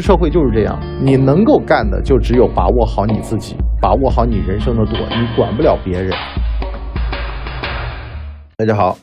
社会就是这样，你能够干的就只有把握好你自己，把握好你人生的舵，你管不了别人。大家好，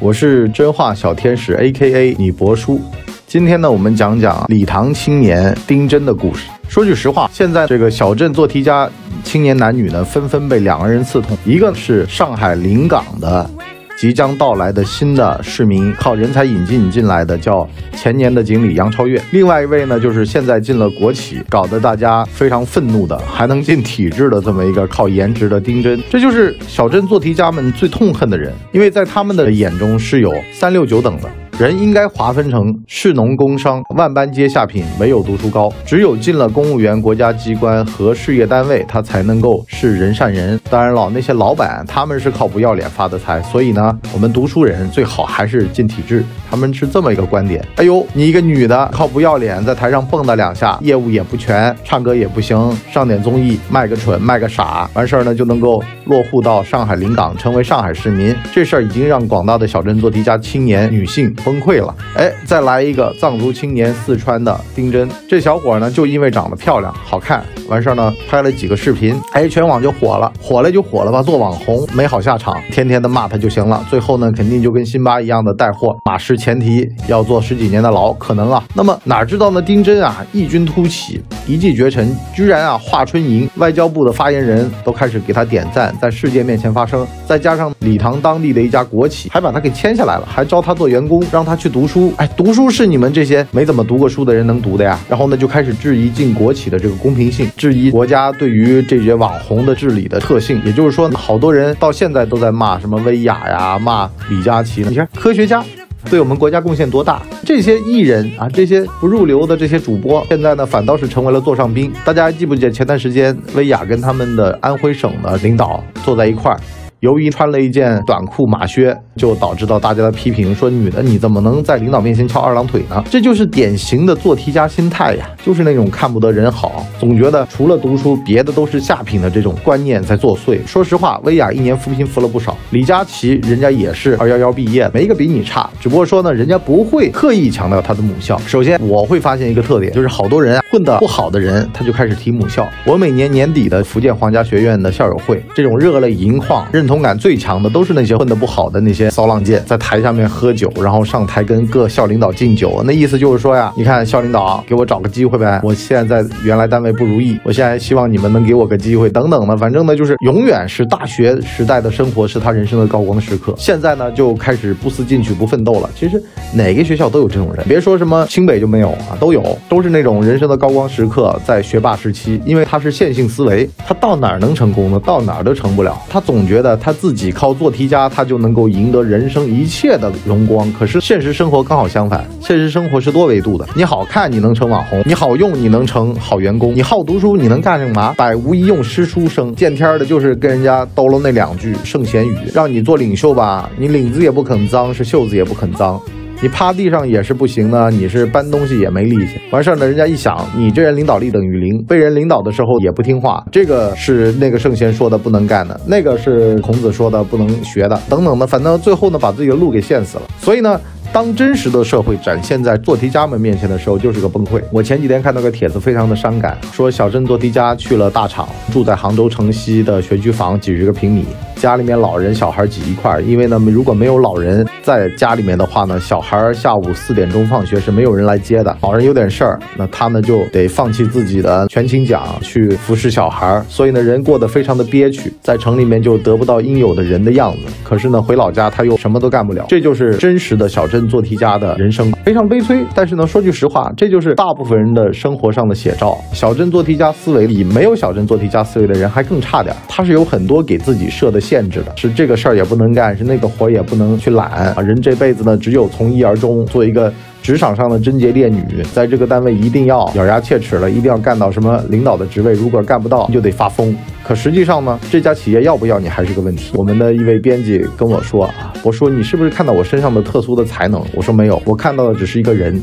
我是真话小天使 A.K.A 李博叔。今天呢，我们讲讲礼堂青年丁真的故事。说句实话，现在这个小镇做题家青年男女呢，纷纷被两个人刺痛，一个是上海临港的。即将到来的新的市民，靠人才引进进来的，叫前年的经理杨超越。另外一位呢，就是现在进了国企，搞得大家非常愤怒的，还能进体制的这么一个靠颜值的丁真。这就是小镇做题家们最痛恨的人，因为在他们的眼中是有三六九等的。人应该划分成士农工商，万般皆下品，唯有读书高。只有进了公务员、国家机关和事业单位，他才能够是人上人。当然了，那些老板他们是靠不要脸发的财，所以呢，我们读书人最好还是进体制。他们是这么一个观点。哎呦，你一个女的靠不要脸在台上蹦跶两下，业务也不全，唱歌也不行，上点综艺卖个蠢卖个傻，完事儿呢就能够落户到上海临港，成为上海市民。这事儿已经让广大的小镇做题家青年女性。崩溃了，哎，再来一个藏族青年四川的丁真，这小伙呢就因为长得漂亮好看，完事儿呢拍了几个视频，哎，全网就火了，火了就火了吧，做网红没好下场，天天的骂他就行了，最后呢肯定就跟辛巴一样的带货，马失前蹄要坐十几年的牢，可能啊。那么哪知道呢，丁真啊异军突起，一骑绝尘，居然啊华春莹外交部的发言人都开始给他点赞，在世界面前发声，再加上礼堂当地的一家国企还把他给签下来了，还招他做员工。让他去读书，哎，读书是你们这些没怎么读过书的人能读的呀？然后呢，就开始质疑进国企的这个公平性，质疑国家对于这些网红的治理的特性。也就是说，好多人到现在都在骂什么薇娅呀，骂李佳琦。你看，科学家对我们国家贡献多大？这些艺人啊，这些不入流的这些主播，现在呢，反倒是成为了座上宾。大家还记不记得前段时间，薇娅跟他们的安徽省的领导坐在一块儿？由于穿了一件短裤马靴，就导致到大家的批评，说女的你怎么能在领导面前翘二郎腿呢？这就是典型的做题家心态呀，就是那种看不得人好，总觉得除了读书，别的都是下品的这种观念在作祟。说实话，薇娅一年扶贫扶了不少，李佳琦人家也是二幺幺毕业，没一个比你差，只不过说呢，人家不会刻意强调他的母校。首先，我会发现一个特点，就是好多人混得不好的人，他就开始提母校。我每年年底的福建皇家学院的校友会，这种热泪盈眶、认。同感最强的都是那些混得不好的那些骚浪贱，在台下面喝酒，然后上台跟各校领导敬酒。那意思就是说呀，你看校领导给我找个机会呗，我现在在原来单位不如意，我现在希望你们能给我个机会，等等的。反正呢，就是永远是大学时代的生活是他人生的高光时刻。现在呢，就开始不思进取、不奋斗了。其实哪个学校都有这种人，别说什么清北就没有啊，都有，都是那种人生的高光时刻在学霸时期，因为他是线性思维，他到哪儿能成功呢？到哪儿都成不了。他总觉得。他自己靠做题家，他就能够赢得人生一切的荣光。可是现实生活刚好相反，现实生活是多维度的。你好看，你能成网红；你好用，你能成好员工；你好读书，你能干什么？百无一用诗书生。见天儿的就是跟人家兜了那两句圣贤语，让你做领袖吧，你领子也不肯脏，是袖子也不肯脏。你趴地上也是不行呢，你是搬东西也没力气。完事儿呢，人家一想，你这人领导力等于零，被人领导的时候也不听话，这个是那个圣贤说的不能干的，那个是孔子说的不能学的，等等的，反正最后呢，把自己的路给陷死了。所以呢。当真实的社会展现在做题家们面前的时候，就是个崩溃。我前几天看到个帖子，非常的伤感，说小镇做题家去了大厂，住在杭州城西的学区房，几十个平米，家里面老人小孩挤一块。因为呢，如果没有老人在家里面的话呢，小孩下午四点钟放学是没有人来接的。老人有点事儿，那他呢就得放弃自己的全勤奖去服侍小孩，所以呢，人过得非常的憋屈，在城里面就得不到应有的人的样子。可是呢，回老家他又什么都干不了，这就是真实的小镇。做题家的人生非常悲催，但是呢，说句实话，这就是大部分人的生活上的写照。小镇做题家思维比没有小镇做题家思维的人还更差点，他是有很多给自己设的限制的，是这个事儿也不能干，是那个活也不能去揽啊。人这辈子呢，只有从一而终，做一个职场上的贞洁烈女，在这个单位一定要咬牙切齿了，一定要干到什么领导的职位，如果干不到，你就得发疯。可实际上呢，这家企业要不要你还是个问题。我们的一位编辑跟我说啊，我说你是不是看到我身上的特殊的才能？我说没有，我看到的只是一个人。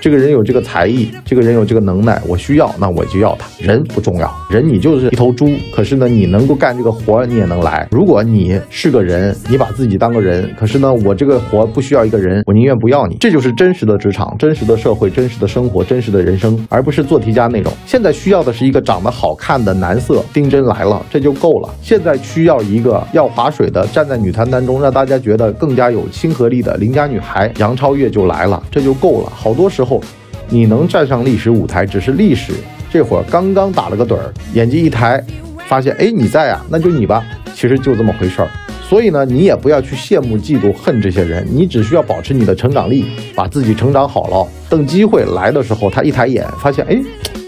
这个人有这个才艺，这个人有这个能耐，我需要，那我就要他。人不重要，人你就是一头猪，可是呢，你能够干这个活，你也能来。如果你是个人，你把自己当个人，可是呢，我这个活不需要一个人，我宁愿不要你。这就是真实的职场，真实的社会，真实的生活，真实的人生，而不是做题家那种。现在需要的是一个长得好看的男色，丁真来了，这就够了。现在需要一个要划水的，站在女团当中，让大家觉得更加有亲和力的邻家女孩杨超越就来了，这就够了。好多时候，后你能站上历史舞台，只是历史这会儿刚刚打了个盹儿，眼睛一抬，发现哎你在啊，那就你吧。其实就这么回事儿。所以呢，你也不要去羡慕、嫉妒、恨这些人，你只需要保持你的成长力，把自己成长好了。等机会来的时候，他一抬眼发现，哎。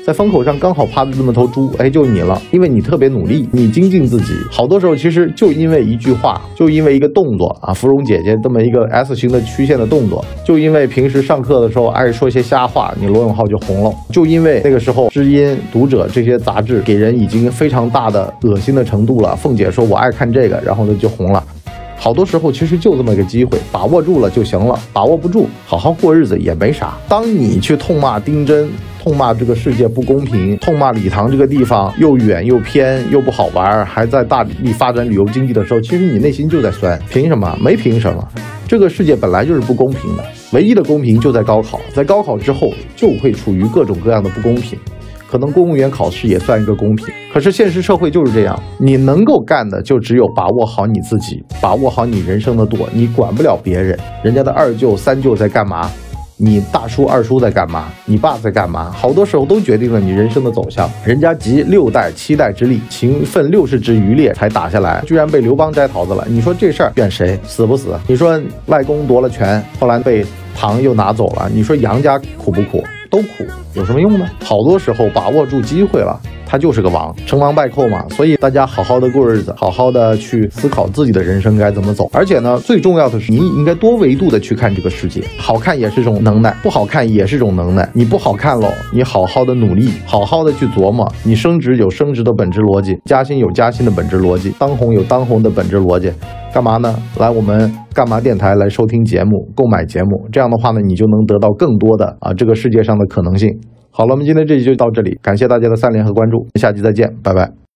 在风口上刚好趴着这么头猪，哎，就你了，因为你特别努力，你精进自己。好多时候其实就因为一句话，就因为一个动作啊，芙蓉姐姐这么一个 S 型的曲线的动作，就因为平时上课的时候爱说些瞎话，你罗永浩就红了。就因为那个时候知音、读者这些杂志给人已经非常大的恶心的程度了，凤姐说我爱看这个，然后呢就红了。好多时候其实就这么个机会，把握住了就行了，把握不住，好好过日子也没啥。当你去痛骂丁真。痛骂这个世界不公平，痛骂礼堂这个地方又远又偏又不好玩，还在大力发展旅游经济的时候，其实你内心就在酸。凭什么？没凭什么。这个世界本来就是不公平的，唯一的公平就在高考，在高考之后就会处于各种各样的不公平。可能公务员考试也算一个公平，可是现实社会就是这样，你能够干的就只有把握好你自己，把握好你人生的舵，你管不了别人。人家的二舅三舅在干嘛？你大叔二叔在干嘛？你爸在干嘛？好多时候都决定了你人生的走向。人家集六代七代之力，勤奋六十之余烈才打下来，居然被刘邦摘桃子了。你说这事儿怨谁？死不死？你说外公夺了权，后来被唐又拿走了。你说杨家苦不苦？都苦，有什么用呢？好多时候把握住机会了。他就是个王，成王败寇嘛，所以大家好好的过日子，好好的去思考自己的人生该怎么走。而且呢，最重要的是，你应该多维度的去看这个世界，好看也是种能耐，不好看也是种能耐。你不好看喽，你好好的努力，好好的去琢磨。你升职有升职的本质逻辑，加薪有加薪的本质逻辑，当红有当红的本质逻辑。干嘛呢？来我们干嘛电台来收听节目，购买节目。这样的话呢，你就能得到更多的啊这个世界上的可能性。好了，我们今天这集就到这里，感谢大家的三连和关注，下期再见，拜拜。